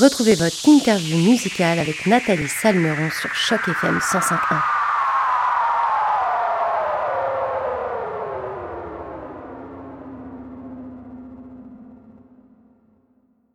Retrouvez votre interview musicale avec Nathalie Salmeron sur Choc FM 105.1.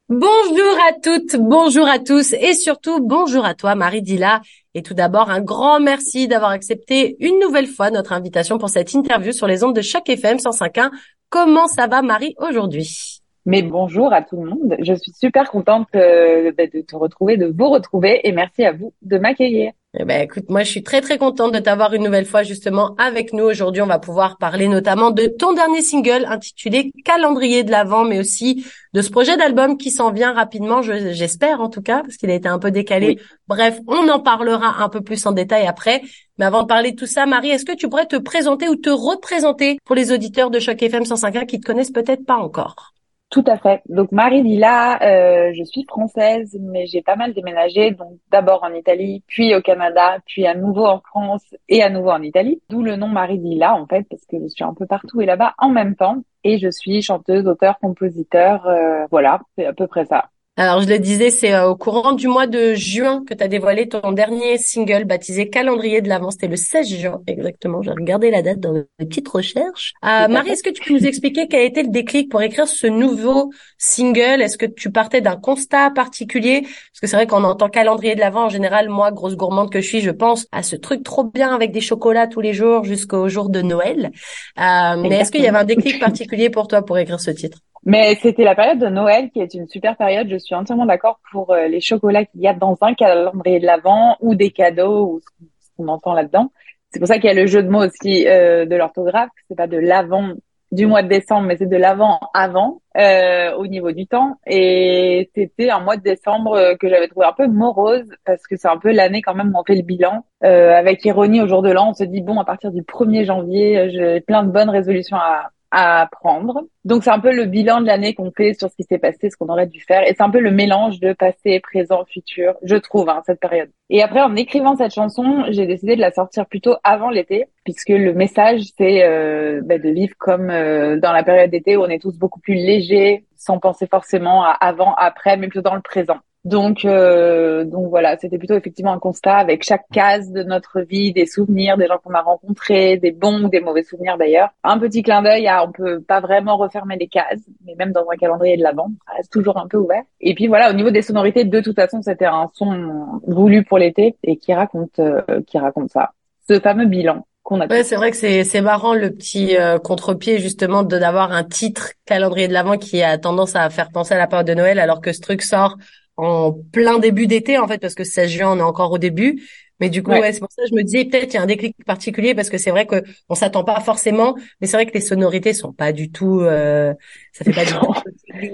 Bonjour à toutes, bonjour à tous et surtout bonjour à toi Marie Dilla. Et tout d'abord un grand merci d'avoir accepté une nouvelle fois notre invitation pour cette interview sur les ondes de Choc FM 105.1. Comment ça va Marie aujourd'hui? Mais bonjour à tout le monde. Je suis super contente euh, bah, de te retrouver, de vous retrouver et merci à vous de m'accueillir. Eh ben, écoute, moi, je suis très, très contente de t'avoir une nouvelle fois, justement, avec nous. Aujourd'hui, on va pouvoir parler notamment de ton dernier single intitulé Calendrier de l'Avent, mais aussi de ce projet d'album qui s'en vient rapidement, j'espère en tout cas, parce qu'il a été un peu décalé. Bref, on en parlera un peu plus en détail après. Mais avant de parler de tout ça, Marie, est-ce que tu pourrais te présenter ou te représenter pour les auditeurs de Choc FM 105.1 qui te connaissent peut-être pas encore? Tout à fait. Donc Marie Dilla, euh, je suis française, mais j'ai pas mal déménagé. Donc d'abord en Italie, puis au Canada, puis à nouveau en France et à nouveau en Italie. D'où le nom Marie Dilla en fait, parce que je suis un peu partout et là-bas en même temps. Et je suis chanteuse, auteur, compositeur. Euh, voilà, c'est à peu près ça. Alors, je le disais, c'est euh, au courant du mois de juin que tu as dévoilé ton dernier single baptisé Calendrier de l'Avent. C'était le 16 juin, exactement. J'ai regardé la date dans mes petites recherches. Euh, Marie, est-ce que tu peux nous expliquer quel a été le déclic pour écrire ce nouveau single? Est-ce que tu partais d'un constat particulier? Parce que c'est vrai qu'on entend Calendrier de l'Avent, en général, moi, grosse gourmande que je suis, je pense à ce truc trop bien avec des chocolats tous les jours jusqu'au jour de Noël. Euh, mais est-ce qu'il y avait un déclic particulier pour toi pour écrire ce titre? Mais c'était la période de Noël qui est une super période. Je suis entièrement d'accord pour euh, les chocolats qu'il y a dans un calendrier de l'Avent ou des cadeaux ou ce qu'on entend là-dedans. C'est pour ça qu'il y a le jeu de mots aussi euh, de l'orthographe. C'est pas de l'avant du mois de décembre, mais c'est de l'avant avant euh, au niveau du temps. Et c'était un mois de décembre euh, que j'avais trouvé un peu morose parce que c'est un peu l'année quand même où on fait le bilan. Euh, avec ironie au jour de l'an, on se dit bon à partir du 1er janvier, j'ai plein de bonnes résolutions à, à apprendre. Donc c'est un peu le bilan de l'année qu'on fait sur ce qui s'est passé, ce qu'on aurait dû faire, et c'est un peu le mélange de passé, présent, futur, je trouve, hein, cette période. Et après, en écrivant cette chanson, j'ai décidé de la sortir plutôt avant l'été, puisque le message c'est euh, bah, de vivre comme euh, dans la période d'été où on est tous beaucoup plus légers, sans penser forcément à avant, après, mais plutôt dans le présent. Donc, euh, donc voilà, c'était plutôt effectivement un constat avec chaque case de notre vie, des souvenirs, des gens qu'on a rencontrés, des bons ou des mauvais souvenirs d'ailleurs. Un petit clin d'œil à, on peut pas vraiment refermer les cases, mais même dans un calendrier de l'avant, ça reste toujours un peu ouvert. Et puis voilà, au niveau des sonorités, de toute façon, c'était un son voulu pour l'été et qui raconte, euh, qui raconte ça. Ce fameux bilan qu'on a. Ouais, c'est vrai que c'est c'est marrant le petit euh, contre-pied justement de d'avoir un titre calendrier de l'avant qui a tendance à faire penser à la période de Noël alors que ce truc sort en plein début d'été en fait parce que 16 juin on est encore au début mais du coup ouais. c'est pour ça que je me disais peut-être il y a un déclic particulier parce que c'est vrai que on s'attend pas forcément mais c'est vrai que les sonorités sont pas du tout euh, ça fait pas du tout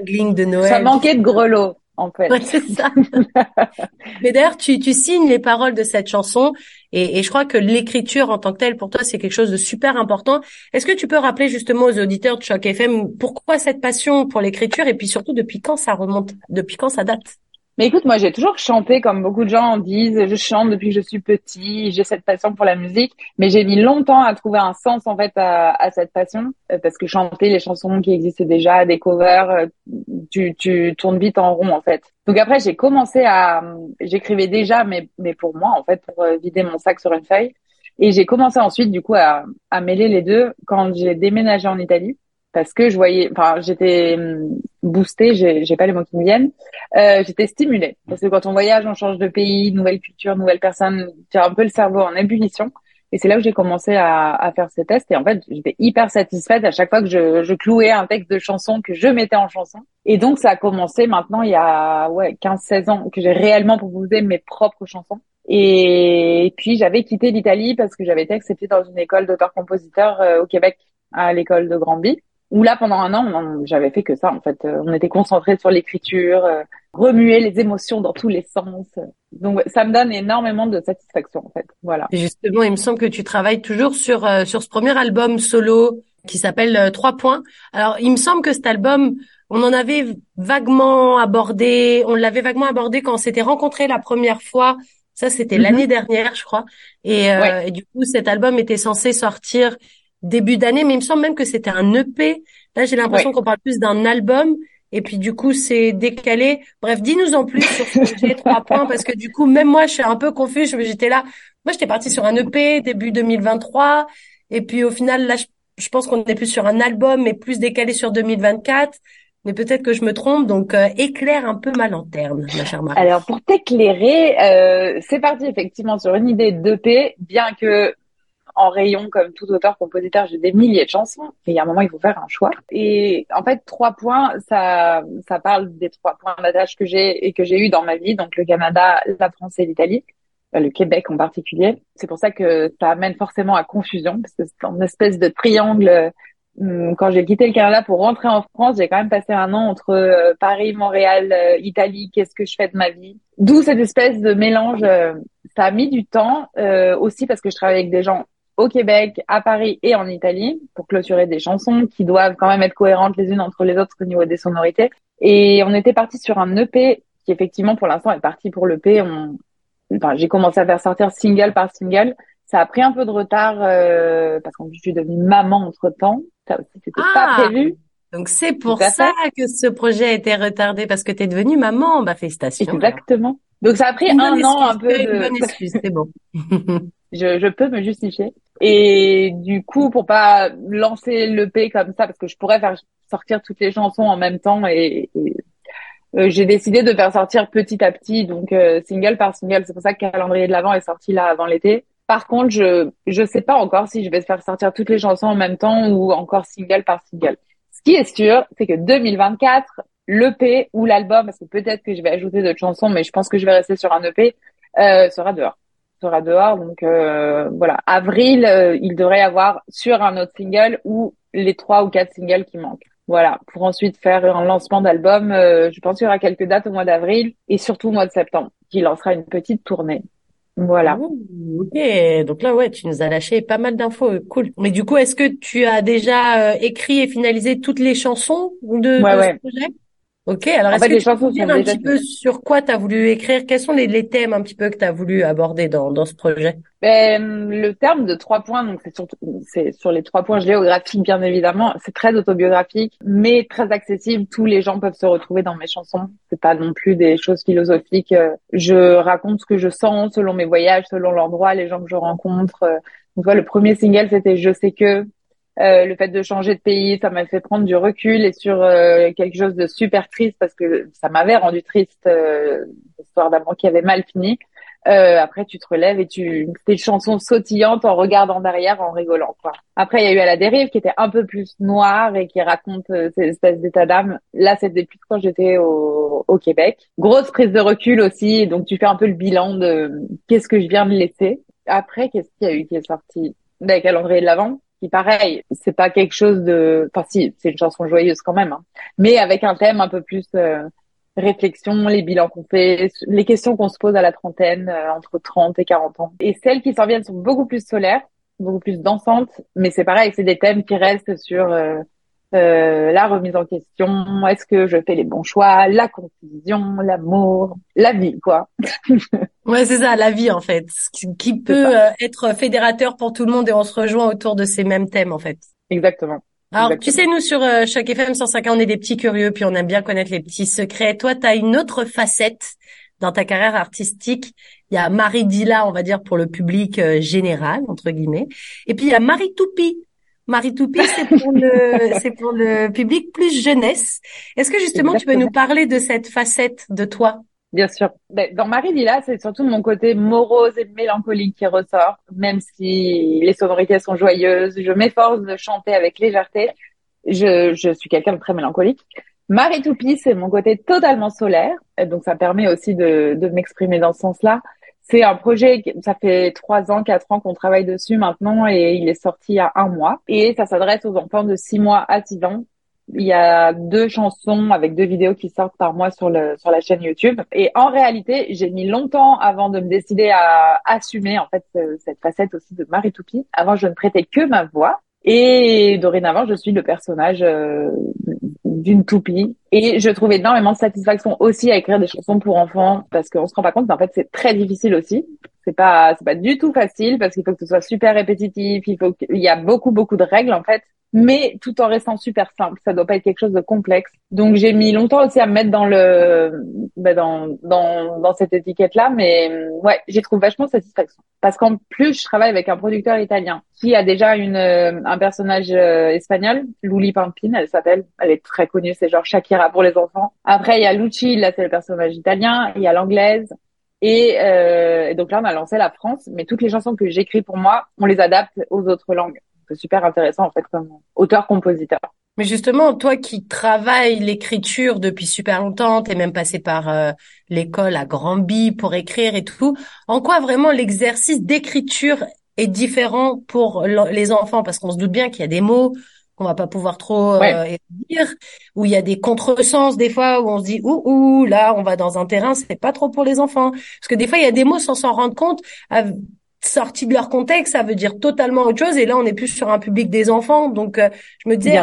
gling de Noël ça manquait de grelots en fait. Ouais, c'est ça. Mais d'ailleurs, tu, tu signes les paroles de cette chanson et, et je crois que l'écriture en tant que telle, pour toi, c'est quelque chose de super important. Est-ce que tu peux rappeler justement aux auditeurs de Choc FM pourquoi cette passion pour l'écriture et puis surtout depuis quand ça remonte, depuis quand ça date? Mais écoute, moi j'ai toujours chanté comme beaucoup de gens disent. Je chante depuis que je suis petit. J'ai cette passion pour la musique, mais j'ai mis longtemps à trouver un sens en fait à, à cette passion euh, parce que chanter les chansons qui existaient déjà, des covers, euh, tu, tu tournes vite en rond en fait. Donc après j'ai commencé à, j'écrivais déjà, mais mais pour moi en fait pour euh, vider mon sac sur une feuille. Et j'ai commencé ensuite du coup à, à mêler les deux quand j'ai déménagé en Italie parce que je voyais, enfin, j'étais hum, boostée, j'ai, pas les mots qui me viennent, euh, j'étais stimulée. Parce que quand on voyage, on change de pays, nouvelle culture, nouvelle personne, tu as un peu le cerveau en ébullition. Et c'est là où j'ai commencé à, à, faire ces tests. Et en fait, j'étais hyper satisfaite à chaque fois que je, je clouais un texte de chanson que je mettais en chanson. Et donc, ça a commencé maintenant il y a ouais 15-16 ans que j'ai réellement proposé mes propres chansons. Et puis, j'avais quitté l'Italie parce que j'avais été acceptée dans une école d'auteur-compositeur euh, au Québec, à l'école de Granby où là pendant un an j'avais fait que ça en fait. Euh, on était concentré sur l'écriture euh, remuer les émotions dans tous les sens. Donc ça me donne énormément de satisfaction en fait. Voilà. Et justement il me semble que tu travailles toujours sur euh, sur ce premier album solo qui s'appelle Trois points. Alors il me semble que cet album on en avait vaguement abordé on l'avait vaguement abordé quand on s'était rencontrés la première fois. Ça c'était mm-hmm. l'année dernière je crois. Et, et du coup cet album était censé sortir début d'année, mais il me semble même que c'était un EP. Là, j'ai l'impression qu'on parle plus d'un album. et puis du coup c'est décalé. Bref, dis-nous en plus sur ce projet trois points parce que du coup même moi je suis un peu confuse. J'étais là, moi j'étais partie sur un EP début 2023 et puis au final là je, pense qu'on est plus sur un album mais plus décalé sur 2024. Mais peut-être que je me trompe, donc euh, éclaire un peu ma lanterne, ma chère Marie. Alors pour t'éclairer, euh, c'est parti effectivement sur une idée d'EP, bien que en rayon, comme tout auteur-compositeur, j'ai des milliers de chansons. Et il y a un moment, il faut faire un choix. Et en fait, trois points, ça, ça parle des trois points d'attache que j'ai et que j'ai eu dans ma vie. Donc, le Canada, la France et l'Italie. Euh, le Québec en particulier. C'est pour ça que ça amène forcément à confusion, parce que c'est une espèce de triangle. Hum, quand j'ai quitté le Canada pour rentrer en France, j'ai quand même passé un an entre euh, Paris, Montréal, euh, Italie. Qu'est-ce que je fais de ma vie? D'où cette espèce de mélange. ça a mis du temps aussi parce que je travaille avec des gens au Québec, à Paris et en Italie pour clôturer des chansons qui doivent quand même être cohérentes les unes entre les autres au niveau des sonorités. Et on était parti sur un EP qui effectivement pour l'instant est parti pour l'EP. On... Enfin, j'ai commencé à faire sortir single par single. Ça a pris un peu de retard euh, parce que je suis devenue maman entre temps. Ça aussi c'était pas ah! prévu. Donc c'est pour ça que ce projet a été retardé parce que tu es devenue maman. Bah félicitations. Exactement. Donc ça a pris un an un peu de. Une bonne excuse, c'est bon. je, je peux me justifier. Et du coup, pour pas lancer l'EP comme ça, parce que je pourrais faire sortir toutes les chansons en même temps et, euh, j'ai décidé de faire sortir petit à petit, donc euh, single par single. C'est pour ça que Calendrier de l'Avent est sorti là avant l'été. Par contre, je je sais pas encore si je vais faire sortir toutes les chansons en même temps ou encore single par single. Ce qui est sûr, c'est que 2024, l'EP ou l'album, parce que peut-être que je vais ajouter d'autres chansons, mais je pense que je vais rester sur un EP, euh, sera dehors sera dehors. Donc euh, voilà, avril, euh, il devrait y avoir sur un autre single ou les trois ou quatre singles qui manquent. Voilà, pour ensuite faire un lancement d'album. Euh, je pense qu'il y aura quelques dates au mois d'avril et surtout au mois de septembre, qui lancera une petite tournée. Voilà. ok, donc là ouais, tu nous as lâché pas mal d'infos, cool. Mais du coup, est-ce que tu as déjà écrit et finalisé toutes les chansons de, ce projet? Ok, alors est-ce que tu peux dire un petit peu sur quoi tu as voulu écrire? Quels sont les, les, thèmes un petit peu que tu as voulu aborder dans, dans ce projet? Ben, Le terme de trois points, donc c'est sur, c'est sur les trois points géographiques bien évidemment, c'est très autobiographique, mais très accessible. Tous les gens peuvent se retrouver dans mes chansons. C'est pas non plus des choses philosophiques. Je raconte ce que je sens selon mes voyages, selon l'endroit, les gens que je rencontre. Donc, le premier single, c'était Je sais que. Euh, le fait de changer de pays, ça m'a fait prendre du recul et sur euh, quelque chose de super triste parce que ça m'avait rendu triste euh, l'histoire d'amour qui avait mal fini. Euh, après, tu te relèves et tu fais une chanson sautillante en regardant derrière, en rigolant. Quoi. Après, il y a eu à la dérive qui était un peu plus noire et qui raconte euh, ces espèces d'état d'âme. Là, c'était plus quand j'étais au, au Québec. Grosse prise de recul aussi, donc tu fais un peu le bilan de qu'est-ce que je viens de laisser. Après, qu'est-ce qu'il y a eu qui est sorti? Ben, calendrier de l'avant qui pareil, c'est pas quelque chose de, enfin si, c'est une chanson joyeuse quand même, hein. mais avec un thème un peu plus euh, réflexion, les bilans qu'on fait, les questions qu'on se pose à la trentaine, euh, entre 30 et 40 ans. Et celles qui s'en viennent sont beaucoup plus solaires, beaucoup plus dansantes, mais c'est pareil, c'est des thèmes qui restent sur euh, la remise en question, est-ce que je fais les bons choix, la confusion, l'amour, la vie, quoi. ouais, c'est ça, la vie en fait, qui peut euh, être fédérateur pour tout le monde et on se rejoint autour de ces mêmes thèmes en fait. Exactement. Alors, tu sais, nous, sur euh, chaque FM 105 on est des petits curieux, puis on aime bien connaître les petits secrets. Toi, tu as une autre facette dans ta carrière artistique. Il y a Marie Dilla, on va dire, pour le public euh, général, entre guillemets. Et puis, il y a Marie Toupie, Marie Toupie, c'est pour le, c'est pour le public plus jeunesse. Est-ce que justement tu peux nous parler de cette facette de toi? Bien sûr. Ben, dans Marie Villa, c'est surtout mon côté morose et mélancolique qui ressort, même si les sonorités sont joyeuses. Je m'efforce de chanter avec légèreté. Je, je suis quelqu'un de très mélancolique. Marie Toupie, c'est mon côté totalement solaire, donc ça permet aussi de, de m'exprimer dans ce sens-là. C'est un projet, ça fait trois ans, quatre ans qu'on travaille dessus maintenant et il est sorti il y a un mois. Et ça s'adresse aux enfants de six mois à six ans. Il y a deux chansons avec deux vidéos qui sortent par mois sur le sur la chaîne YouTube. Et en réalité, j'ai mis longtemps avant de me décider à assumer en fait cette facette aussi de Marie Toupie. Avant, je ne prêtais que ma voix. Et dorénavant, je suis le personnage euh, d'une toupie. Et je trouve énormément de satisfaction aussi à écrire des chansons pour enfants parce qu'on se rend pas compte, mais en fait, c'est très difficile aussi. C'est pas, c'est pas du tout facile parce qu'il faut que ce soit super répétitif. Il faut qu'il y a beaucoup, beaucoup de règles, en fait. Mais tout en restant super simple. Ça doit pas être quelque chose de complexe. Donc j'ai mis longtemps aussi à me mettre dans le bah, dans dans dans cette étiquette là, mais ouais, j'ai trouvé vachement satisfaction parce qu'en plus je travaille avec un producteur italien qui a déjà une euh, un personnage euh, espagnol, Luli Pampin, elle s'appelle, elle est très connue, c'est genre Shakira pour les enfants. Après il y a Luci, là c'est le personnage italien, il y a l'anglaise, euh, et, donc là, on a lancé la France, mais toutes les chansons que j'écris pour moi, on les adapte aux autres langues. C'est super intéressant en fait comme auteur-compositeur. Mais justement, toi qui travailles l'écriture depuis super longtemps, t'es même passé par euh, l'école à Granby pour écrire et tout. En quoi vraiment l'exercice d'écriture est différent pour les enfants? Parce qu'on se doute bien qu'il y a des mots qu'on va pas pouvoir trop euh, dire, où il y a des contresens des fois où on se dit ouh ouh là on va dans un terrain c'est pas trop pour les enfants parce que des fois il y a des mots sans s'en rendre compte sortis de leur contexte ça veut dire totalement autre chose. Et là on est plus sur un public des enfants. Donc euh, je me disais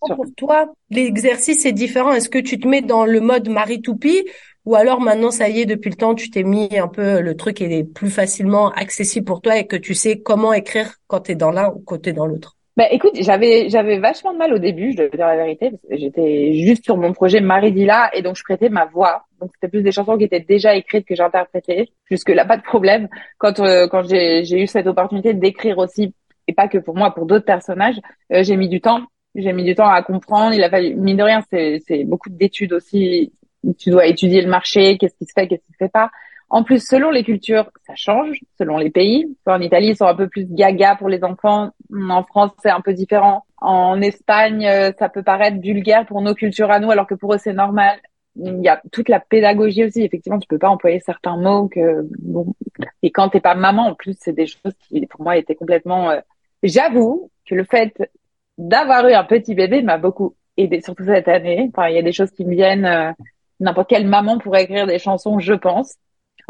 pour toi l'exercice est différent? Est-ce que tu te mets dans le mode Marie Toupie ou alors maintenant ça y est depuis le temps tu t'es mis un peu le truc est plus facilement accessible pour toi et que tu sais comment écrire quand tu es dans l'un ou quand tu es dans l'autre? Bah, écoute, j'avais j'avais vachement de mal au début, je dois dire la vérité, j'étais juste sur mon projet Maridilla et donc je prêtais ma voix. Donc c'était plus des chansons qui étaient déjà écrites que j'interprétais. Jusque là, pas de problème. Quand euh, quand j'ai eu cette opportunité d'écrire aussi, et pas que pour moi, pour d'autres personnages, euh, j'ai mis du temps. J'ai mis du temps à comprendre. Il a fallu mine de rien, c'est c'est beaucoup d'études aussi. Tu dois étudier le marché, qu'est-ce qui se fait, qu'est-ce qui se fait pas. En plus, selon les cultures, ça change, selon les pays. En Italie, ils sont un peu plus gaga pour les enfants. En France, c'est un peu différent. En Espagne, euh, ça peut paraître vulgaire pour nos cultures à nous, alors que pour eux, c'est normal. Il y a toute la pédagogie aussi. Effectivement, tu peux pas employer certains mots que, bon. Et quand t'es pas maman, en plus, c'est des choses qui, pour moi, étaient complètement, euh, j'avoue que le fait d'avoir eu un petit bébé m'a beaucoup aidé, surtout cette année. Enfin, il y a des choses qui me viennent, euh, n'importe quelle maman pourrait écrire des chansons, je pense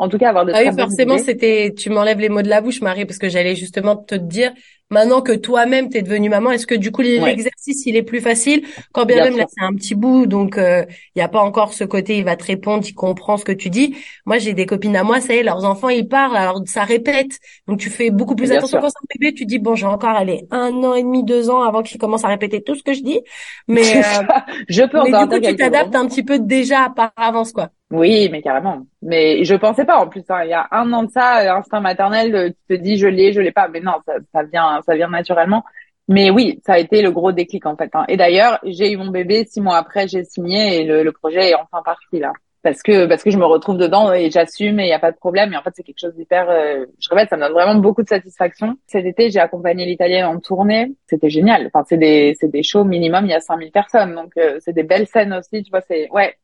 en tout cas avoir de ah oui forcément c'était tu m'enlèves les mots de la bouche Marie parce que j'allais justement te dire Maintenant que toi-même t'es devenue maman, est-ce que du coup l'exercice il est plus facile quand bien, même là c'est un petit bout donc il euh, y a pas encore ce côté il va te répondre, il comprend ce que tu dis. Moi j'ai des copines à moi, ça y est, leurs enfants ils parlent alors ça répète. Donc tu fais beaucoup plus attention quand c'est un bébé, tu dis bon, j'ai encore aller un an et demi, deux ans avant qu'il commence à répéter tout ce que je dis. Mais euh, je peux mais du coup tu t'adaptes un petit peu déjà par avance quoi. Oui, mais carrément. Mais je pensais pas en plus. Hein. Il y a un an de ça, euh, instinct maternel, tu te dis je l'ai, je l'ai pas. Mais non, ça, ça vient ça vient naturellement. Mais oui, ça a été le gros déclic en fait. Hein. Et d'ailleurs, j'ai eu mon bébé six mois après, j'ai signé et le, projet est enfin parti là. Parce que parce que je me retrouve dedans et j'assume et il y a pas de problème. Et en fait, c'est quelque chose d'hyper. Euh, je répète, ça me donne vraiment beaucoup de satisfaction. Cet été, j'ai accompagné l'Italienne en tournée. C'était génial. Enfin, c'est des c'est des shows minimum. Il y a 5000 personnes, donc euh, c'est des belles scènes aussi. Tu vois, c'est ouais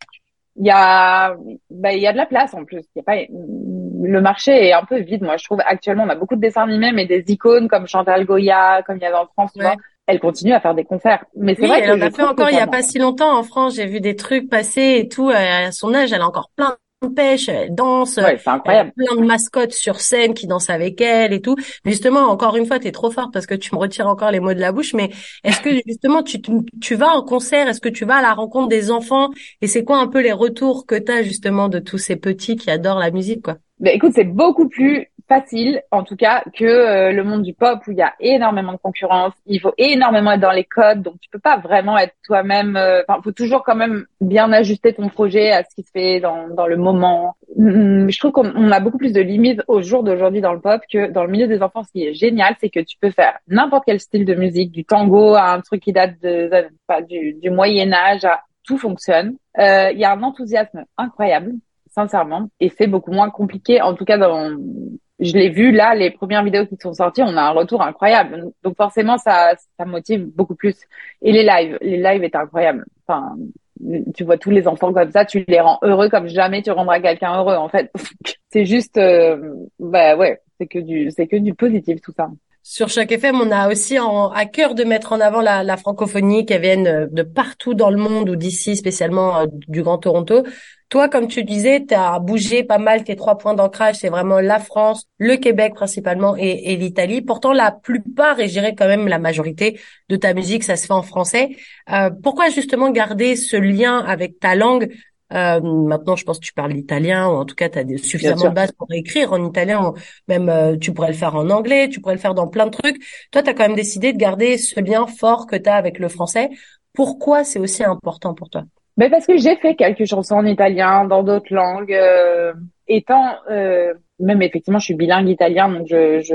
il y a bah, il y a de la place en plus. Il y a pas le marché est un peu vide moi je trouve. Actuellement on a beaucoup de dessins animés mais des icônes comme Chantal Goya comme il y avait en France tu vois elle continue à faire des concerts. Mais c'est vrai elle en a fait encore il y a pas si longtemps en France. J'ai vu des trucs passer et tout à son âge elle a encore plein pêche, elle danse, ouais, c'est incroyable. plein de mascottes sur scène qui dansent avec elle et tout. Justement, encore une fois, tu es trop forte parce que tu me retires encore les mots de la bouche. Mais est-ce que justement, tu, tu vas en concert? Est-ce que tu vas à la rencontre des enfants? Et c'est quoi un peu les retours que tu as justement de tous ces petits qui adorent la musique quoi? Ben, écoute, c'est beaucoup plus facile, en tout cas, que euh, le monde du pop où il y a énormément de concurrence. Il faut énormément être dans les codes, donc tu peux pas vraiment être toi-même. Euh, enfin, faut toujours quand même bien ajuster ton projet à ce qui se fait dans, dans le moment. Hum, je trouve qu'on a beaucoup plus de limites au jour d'aujourd'hui dans le pop que dans le milieu des enfants. Ce qui est génial, c'est que tu peux faire n'importe quel style de musique, du tango à un truc qui date de, du, du Moyen Âge, à tout fonctionne. Euh, il y a un enthousiasme incroyable sincèrement, et c'est beaucoup moins compliqué. En tout cas, dans, je l'ai vu là, les premières vidéos qui sont sorties, on a un retour incroyable. Donc forcément, ça, ça motive beaucoup plus. Et les lives, les lives étaient incroyables. Enfin, tu vois tous les enfants comme ça, tu les rends heureux comme jamais tu rendras quelqu'un heureux. En fait, c'est juste, euh, bah ouais, c'est que du, c'est que du positif tout ça. Sur chaque FM, on a aussi en, à cœur de mettre en avant la, la francophonie qui viennent euh, de partout dans le monde ou d'ici, spécialement euh, du Grand Toronto. Toi, comme tu disais, tu as bougé pas mal tes trois points d'ancrage. C'est vraiment la France, le Québec principalement et, et l'Italie. Pourtant, la plupart, et je dirais quand même la majorité de ta musique, ça se fait en français. Euh, pourquoi justement garder ce lien avec ta langue? Euh, maintenant, je pense que tu parles l'italien, ou en tout cas, tu as des, suffisamment de base pour écrire en italien. Même, euh, tu pourrais le faire en anglais, tu pourrais le faire dans plein de trucs. Toi, tu as quand même décidé de garder ce lien fort que tu as avec le français. Pourquoi c'est aussi important pour toi? Mais parce que j'ai fait quelques chansons en italien, dans d'autres langues. Euh, étant, euh, même effectivement, je suis bilingue italien, donc je, je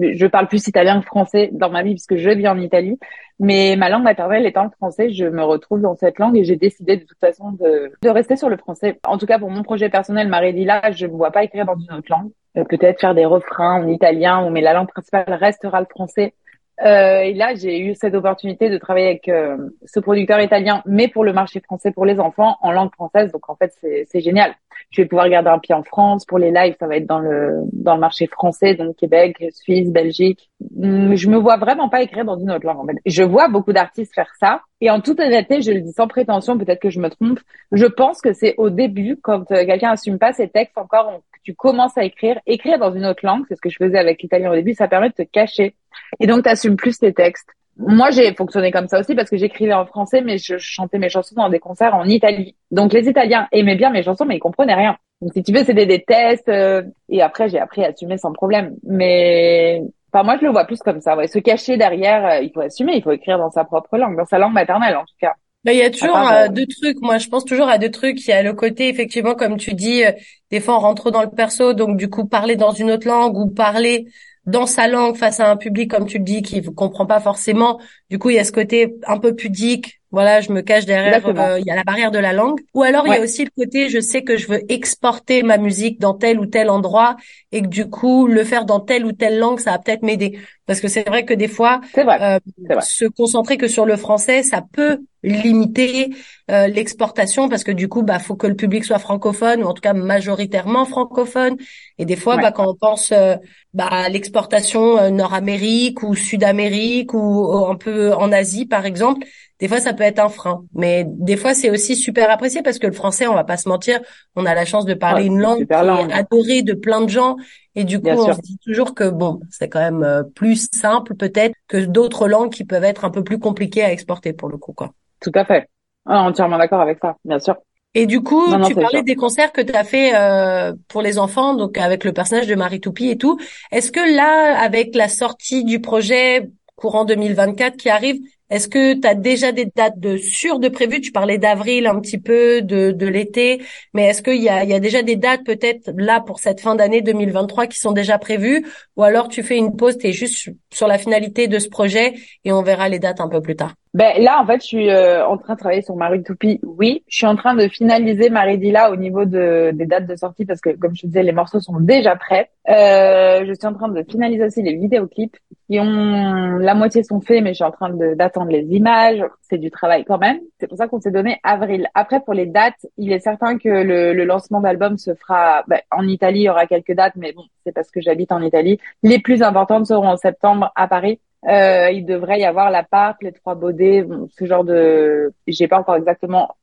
je parle plus italien que français dans ma vie puisque je vis en Italie. Mais ma langue maternelle étant le français, je me retrouve dans cette langue et j'ai décidé de toute façon de, de rester sur le français. En tout cas, pour mon projet personnel, Marie-Lila, je ne vois pas écrire dans une autre langue. Euh, peut-être faire des refrains en italien, mais la langue principale restera le français. Euh, et là, j'ai eu cette opportunité de travailler avec euh, ce producteur italien, mais pour le marché français pour les enfants en langue française. Donc en fait, c'est génial. Je vais pouvoir garder un pied en France. Pour les lives, ça va être dans le dans le marché français, donc Québec, Suisse, Belgique. Hum, je me vois vraiment pas écrire dans une autre langue. En fait. Je vois beaucoup d'artistes faire ça. Et en toute honnêteté, je le dis sans prétention, peut-être que je me trompe. Je pense que c'est au début, quand euh, quelqu'un assume pas ses textes encore, tu commences à écrire, écrire dans une autre langue, c'est ce que je faisais avec l'italien au début, ça permet de te cacher. Et donc, tu assumes plus tes textes. Moi, j'ai fonctionné comme ça aussi parce que j'écrivais en français, mais je chantais mes chansons dans des concerts en Italie. Donc, les Italiens aimaient bien mes chansons, mais ils comprenaient rien. Donc, si tu veux, c'était des tests. Euh, et après, j'ai appris à assumer sans problème. Mais, enfin, moi, je le vois plus comme ça. Ouais. Se cacher derrière, euh, il faut assumer, il faut écrire dans sa propre langue, dans sa langue maternelle, en tout cas. Bah, il y a toujours euh, deux trucs. Moi, je pense toujours à deux trucs. Il y a le côté, effectivement, comme tu dis, des fois on rentre dans le perso, donc du coup parler dans une autre langue ou parler dans sa langue face à un public, comme tu le dis, qui ne comprend pas forcément. Du coup, il y a ce côté un peu pudique. Voilà, je me cache derrière. Euh, il y a la barrière de la langue. Ou alors il y a aussi le côté, je sais que je veux exporter ma musique dans tel ou tel endroit et que du coup le faire dans telle ou telle langue, ça va peut-être m'aider. Parce que c'est vrai que des fois, euh, se concentrer que sur le français, ça peut limiter euh, l'exportation parce que du coup, bah, faut que le public soit francophone ou en tout cas majoritairement francophone. Et des fois, bah, quand on pense euh, bah, à l'exportation euh, Nord-Amérique ou Sud-Amérique ou un peu en Asie, par exemple, des fois, ça peut être un frein. Mais des fois, c'est aussi super apprécié parce que le français, on va pas se mentir, on a la chance de parler une langue, qui est adorée de plein de gens et du coup, on se dit toujours que bon, c'est quand même euh, plus simple peut-être que d'autres langues qui peuvent être un peu plus compliquées à exporter pour le coup, quoi. Tout à fait. Ah, entièrement d'accord avec ça, bien sûr. Et du coup, tu parlais des concerts que tu as fait euh, pour les enfants, donc avec le personnage de Marie Toupie et tout. Est-ce que là, avec la sortie du projet courant 2024 qui arrive, est-ce que tu as déjà des dates de sûres de prévues? Tu parlais d'avril un petit peu, de, de l'été, mais est-ce qu'il y a, il y a déjà des dates peut-être là pour cette fin d'année 2023 qui sont déjà prévues? Ou alors tu fais une pause, tu es juste sur la finalité de ce projet et on verra les dates un peu plus tard ben là, en fait, je suis euh, en train de travailler sur Marie Toupie. Oui, je suis en train de finaliser Marie Dilla au niveau de, des dates de sortie parce que, comme je te disais, les morceaux sont déjà prêts. Euh, je suis en train de finaliser aussi les vidéoclips qui ont la moitié sont faits, mais je suis en train d'attendre les images. C'est du travail quand même. C'est pour ça qu'on s'est donné avril. Après, pour les dates, il est certain que le, le lancement d'album se fera ben, en Italie. Il y aura quelques dates, mais bon, c'est parce que j'habite en Italie. Les plus importantes seront en septembre à Paris. Euh, il devrait y avoir la part, les trois baudets, ce genre de. J'ai pas encore exactement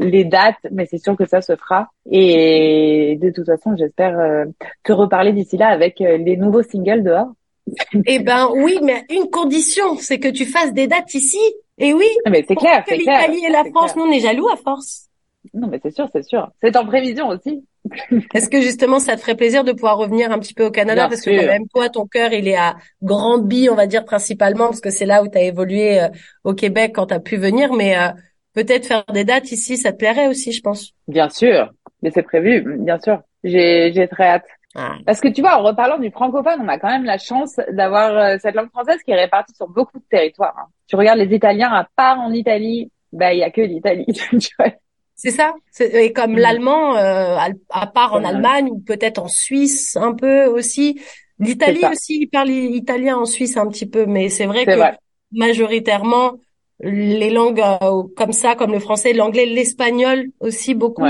les dates, mais c'est sûr que ça se fera. Et de toute façon, j'espère euh, te reparler d'ici là avec euh, les nouveaux singles dehors. Eh ben oui, mais une condition, c'est que tu fasses des dates ici. Et oui. Ah, mais c'est clair. Que l'Italie et la France, nous on est jaloux à force. Non, mais c'est sûr, c'est sûr. C'est en prévision aussi. Est-ce que justement ça te ferait plaisir de pouvoir revenir un petit peu au Canada? Parce que quand même toi ton cœur il est à Granby on va dire principalement parce que c'est là où tu as évolué euh, au Québec quand tu as pu venir mais euh, peut-être faire des dates ici ça te plairait aussi je pense. Bien sûr, mais c'est prévu bien sûr. J'ai j'ai très hâte. Ah. Parce que tu vois, en reparlant du francophone, on a quand même la chance d'avoir euh, cette langue française qui est répartie sur beaucoup de territoires. Hein. Tu regardes les Italiens, à part en Italie, bah il y a que l'Italie. C'est ça. Et comme mm. l'allemand, euh, à part en Allemagne ou peut-être en Suisse un peu aussi. L'Italie aussi, ils parlent italien en Suisse un petit peu, mais c'est vrai que majoritairement les langues euh, comme ça, comme le français, l'anglais, l'espagnol aussi beaucoup.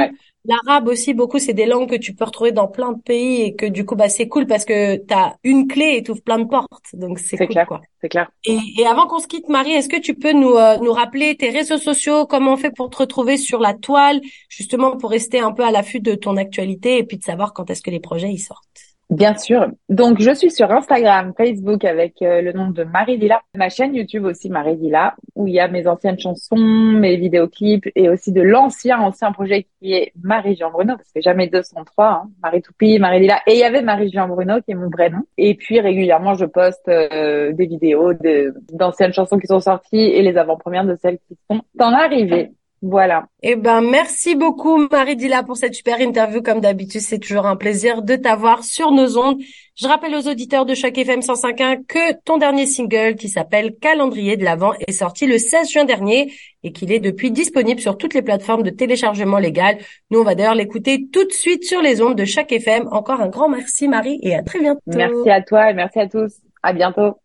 L'arabe aussi beaucoup, c'est des langues que tu peux retrouver dans plein de pays et que du coup bah c'est cool parce que tu as une clé et tu plein de portes. Donc c'est cool clair, quoi. C'est clair. Et, et avant qu'on se quitte Marie, est-ce que tu peux nous euh, nous rappeler tes réseaux sociaux, comment on fait pour te retrouver sur la toile, justement pour rester un peu à l'affût de ton actualité et puis de savoir quand est-ce que les projets y sortent? Bien sûr. Donc, je suis sur Instagram, Facebook avec euh, le nom de Marie Dilla. Ma chaîne YouTube aussi, Marie Dilla, où il y a mes anciennes chansons, mes vidéoclips et aussi de l'ancien, ancien projet qui est Marie-Jean Bruno, parce que jamais deux sont trois, hein. Marie Toupie, Marie Dilla. Et il y avait Marie-Jean Bruno, qui est mon vrai nom. Et puis, régulièrement, je poste euh, des vidéos d'anciennes chansons qui sont sorties et les avant-premières de celles qui sont en arrivée. Voilà. Eh ben, merci beaucoup, Marie Dilla, pour cette super interview. Comme d'habitude, c'est toujours un plaisir de t'avoir sur nos ondes. Je rappelle aux auditeurs de chaque FM 105.1 que ton dernier single, qui s'appelle Calendrier de l'Avent, est sorti le 16 juin dernier et qu'il est depuis disponible sur toutes les plateformes de téléchargement légal. Nous, on va d'ailleurs l'écouter tout de suite sur les ondes de chaque FM. Encore un grand merci, Marie, et à très bientôt. Merci à toi et merci à tous. À bientôt.